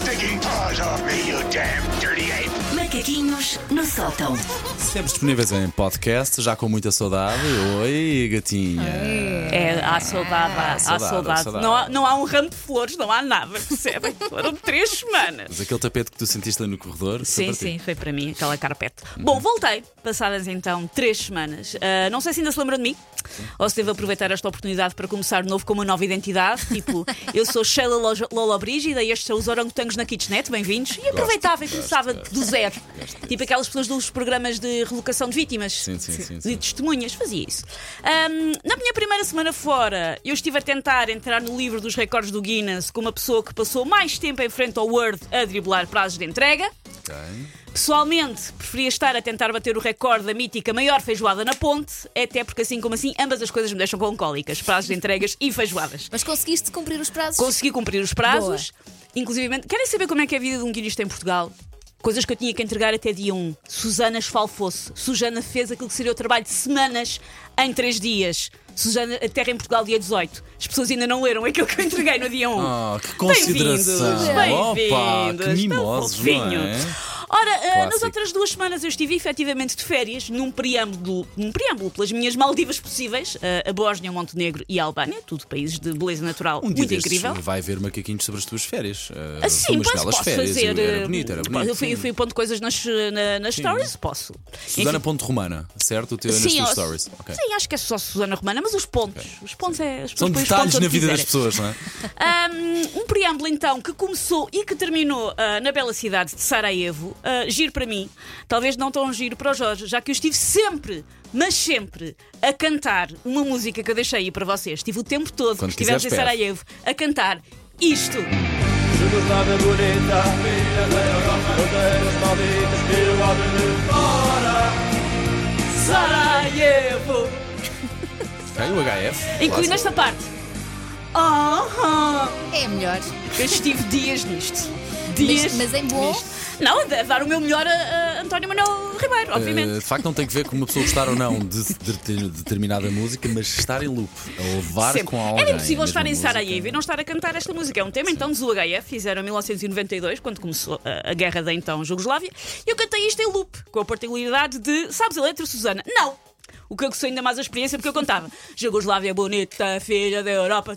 stinking paws off me, you damn! Macaquinhos no sótão. Sempre disponíveis em podcast, já com muita saudade. Oi, gatinha. É, há saudade, há, há saudade, saudade. há saudade. Não, há, não há um ramo de flores, não há nada, percebem? Foram três semanas. Mas aquele tapete que tu sentiste ali no corredor. foi Sim, para ti. sim, foi para mim, aquela carpete. Bom, voltei, passadas então três semanas. Ah, não sei se ainda se lembram de mim, ou se devo aproveitar esta oportunidade para começar de novo com uma nova identidade. Tipo, eu sou Sheila Lo- Lola Brígida e estes são os orangotangos na Kitchenette, bem-vindos. E aproveitava e gosto, começava gosto. do zero. Tipo aquelas pessoas dos programas de relocação de vítimas. Sim, sim, sim, De sim. testemunhas, fazia isso. Ahm, na minha primeira semana fora, eu estive a tentar entrar no livro dos recordes do Guinness com uma pessoa que passou mais tempo em frente ao Word a driblar prazos de entrega. Ok. Pessoalmente, preferia estar a tentar bater o recorde da mítica maior feijoada na ponte, até porque assim como assim, ambas as coisas me deixam com cólicas, prazos de entregas e feijoadas. Mas conseguiste cumprir os prazos? Consegui cumprir os prazos, inclusive. Querem saber como é que é a vida de um guionista em Portugal? Coisas que eu tinha que entregar até dia 1. Susana esfalfou-se. Susana fez aquilo que seria o trabalho de semanas em 3 dias. Susana, a terra em Portugal, dia 18. As pessoas ainda não leram aquilo que eu entreguei no dia 1. Oh, que consideração. Bem-vindos. Opa, que mimosos, não é? Ora, ah, nas outras duas semanas eu estive efetivamente de férias, num preâmbulo, num preâmbulo pelas minhas Maldivas possíveis, ah, a Bósnia, Montenegro e a Albânia, tudo países de beleza natural Um muito incrível. Vai haver macaquinhos sobre as tuas férias. Uh, sim, umas posso, férias. fazer. Era bonito, era bonito. Eu fui, eu sim. fui pondo coisas nas, na- nas stories, posso. Susana Enfim. Ponte Romana, certo? O teu, nas Sim, tuas ó, stories. Ok. sim, acho que é só Susana Romana, mas os pontos. Os pontos é. São detalhes na vida das pessoas, não é? Um, um preâmbulo então que começou e que terminou ah, na bela cidade de Sarajevo. Ah, giro para mim, talvez não tão giro para o Jorge, já que eu estive sempre, mas sempre, a cantar uma música que eu deixei aí para vocês. Estive o tempo todo Quando que estivemos em. Sarajevo a cantar isto. Jugoslávia bonita, filha da Europa, fronteiras malditas que o fora. Sarajevo! HF. Incluindo esta parte. Aham! É melhor. Eu estive dias nisto. Dias. Mas, mas em bom. nisto. Não, a dar o meu melhor a, a António Manuel Ribeiro, obviamente. de facto, não tem que ver com uma pessoa gostar ou não de, de- de determinada música, mas estar em loop, a levar Sempre. com alguém. Era impossível estar em. Sarajevo e não estar a cantar esta música. É um tema então do UHF, fizeram em 1992, quando começou a, a guerra da então Jugoslávia. E eu cantei isto em loop, com a particularidade de, sabes a letra, Susana? Não! O que eu gostei ainda mais a experiência porque eu contava Jugoslávia bonita, filha da Europa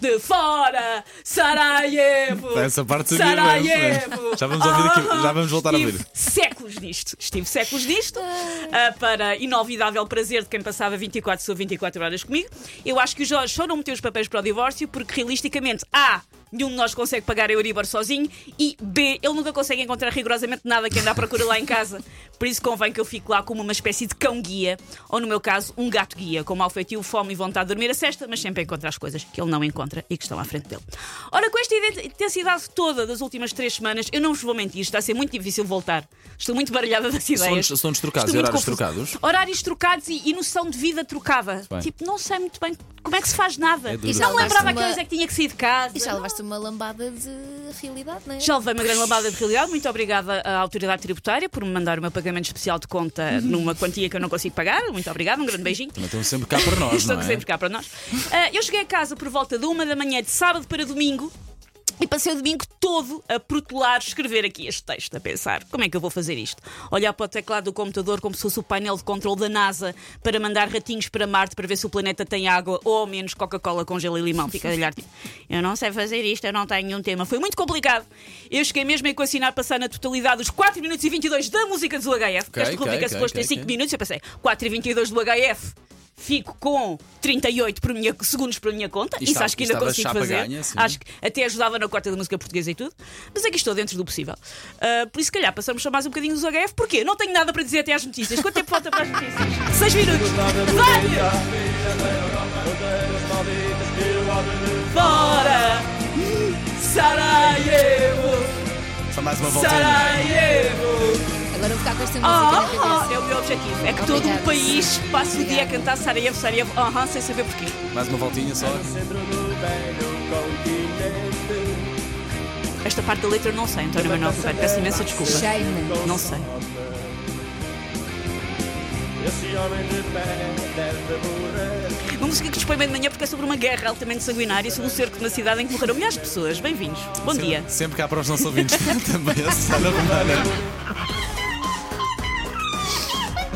de fora, Sarajevo! Essa parte Sarajevo! Já vamos ouvir aqui- já vamos voltar a Estive ouvir. séculos nisto. Estive séculos nisto ah, para inolvidável prazer de quem passava 24 sobre 24 horas comigo. Eu acho que o Jorge só não meteu os papéis para o divórcio porque realisticamente, A. Nenhum de nós consegue pagar a Euribor sozinho e B. Ele nunca consegue encontrar rigorosamente nada que anda à procura lá em casa. Por isso convém que eu fique lá como uma espécie de cão-guia, ou no meu caso, um gato-guia, com mau feitio, fome e vontade de dormir a cesta, mas sempre encontra as coisas que ele não encontra e que estão à frente dele. Ora, com esta intensidade toda das últimas três semanas, eu não vos vou mentir, está a ser muito difícil voltar. Estou muito baralhada das ideias. São- trocados Estou e muito horários trocados? Horários trocados e, e noção de vida trocada. bem. Tipo, não sei muito bem como é que se faz nada. É. E não lembrava levaste a que horas uma- é que tinha que sair de casa. E já levaste uma lambada de realidade, não é? Já levei uma grande lambada de realidade. Muito obrigada à autoridade tributária por me mandar o meu pagamento especial de conta numa quantia que eu não consigo pagar. Muito obrigada, um grande beijinho. Estão sempre cá para nós, Estão não é? sempre cá para nós. Ah, eu cheguei a casa por volta de uma da manhã de sábado para domingo. E passei o domingo todo a protelar, escrever aqui este texto, a pensar como é que eu vou fazer isto. Olhar para o teclado do computador como se fosse o painel de controle da NASA para mandar ratinhos para Marte para ver se o planeta tem água ou ao menos Coca-Cola com gelo e limão. Fica a olhar tipo, eu não sei fazer isto, eu não tenho nenhum tema. Foi muito complicado. Eu cheguei mesmo a equacionar passar na totalidade os 4 minutos e 22 da música do HF. porque esta rubrica é ok, suposto ter ok, 5 ok. minutos. Eu pensei, 4 e 22 do HF fico com 38 por minha, segundos para a minha conta. E Isso estava- acho que ainda consigo fazer. ganha, acho que até ajudava na corte da música portuguesa e tudo. Mas aqui estou dentro do possível. Ah, por isso, se calhar, passamos só mais um bocadinho dos HF. Porquê? Não tenho nada para dizer até às notícias. Quanto tempo falta para as notícias? 6 minutos. Vai! Fora! Sarajevo! Só mais uma voltinha. Sarajevo! Agora vou ficar com esta música na objetivo. É que todo o Obrigada. país passe o dia a cantar Sarajevo, Sarajevo, aham, sem saber porquê. Mais uma voltinha só. Esta parte da letra não sei, António Manuel Ribeiro. Peço imensa desculpa. Shame. Não sei. Uma música que dispõe bem de manhã porque é sobre uma guerra altamente sanguinária sobre um cerco de uma cidade em que morreram milhares de pessoas. Bem-vindos. Bom dia. Sempre cá para os nossos ouvintes também a Susana Romana.